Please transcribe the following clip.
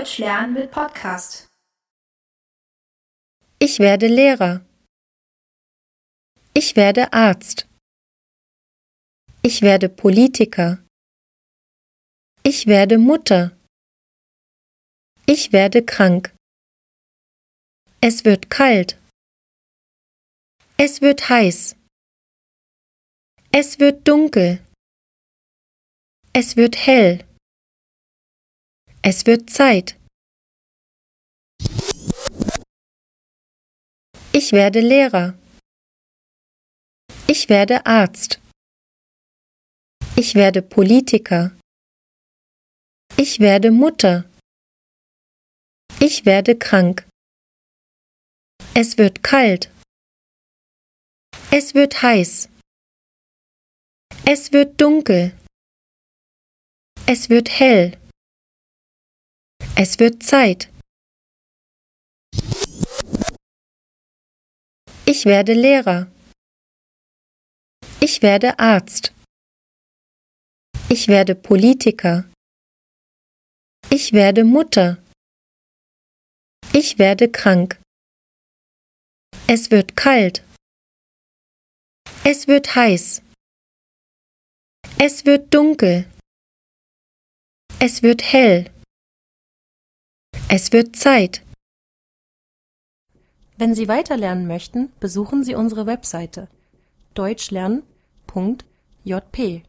Deutsch lernen mit Podcast. Ich werde Lehrer. Ich werde Arzt. Ich werde Politiker. Ich werde Mutter. Ich werde krank. Es wird kalt. Es wird heiß. Es wird dunkel. Es wird hell. Es wird Zeit. Ich werde Lehrer. Ich werde Arzt. Ich werde Politiker. Ich werde Mutter. Ich werde krank. Es wird kalt. Es wird heiß. Es wird dunkel. Es wird hell. Es wird Zeit. Ich werde Lehrer. Ich werde Arzt. Ich werde Politiker. Ich werde Mutter. Ich werde krank. Es wird kalt. Es wird heiß. Es wird dunkel. Es wird hell. Es wird Zeit. Wenn Sie weiterlernen möchten, besuchen Sie unsere Webseite deutschlernen.jp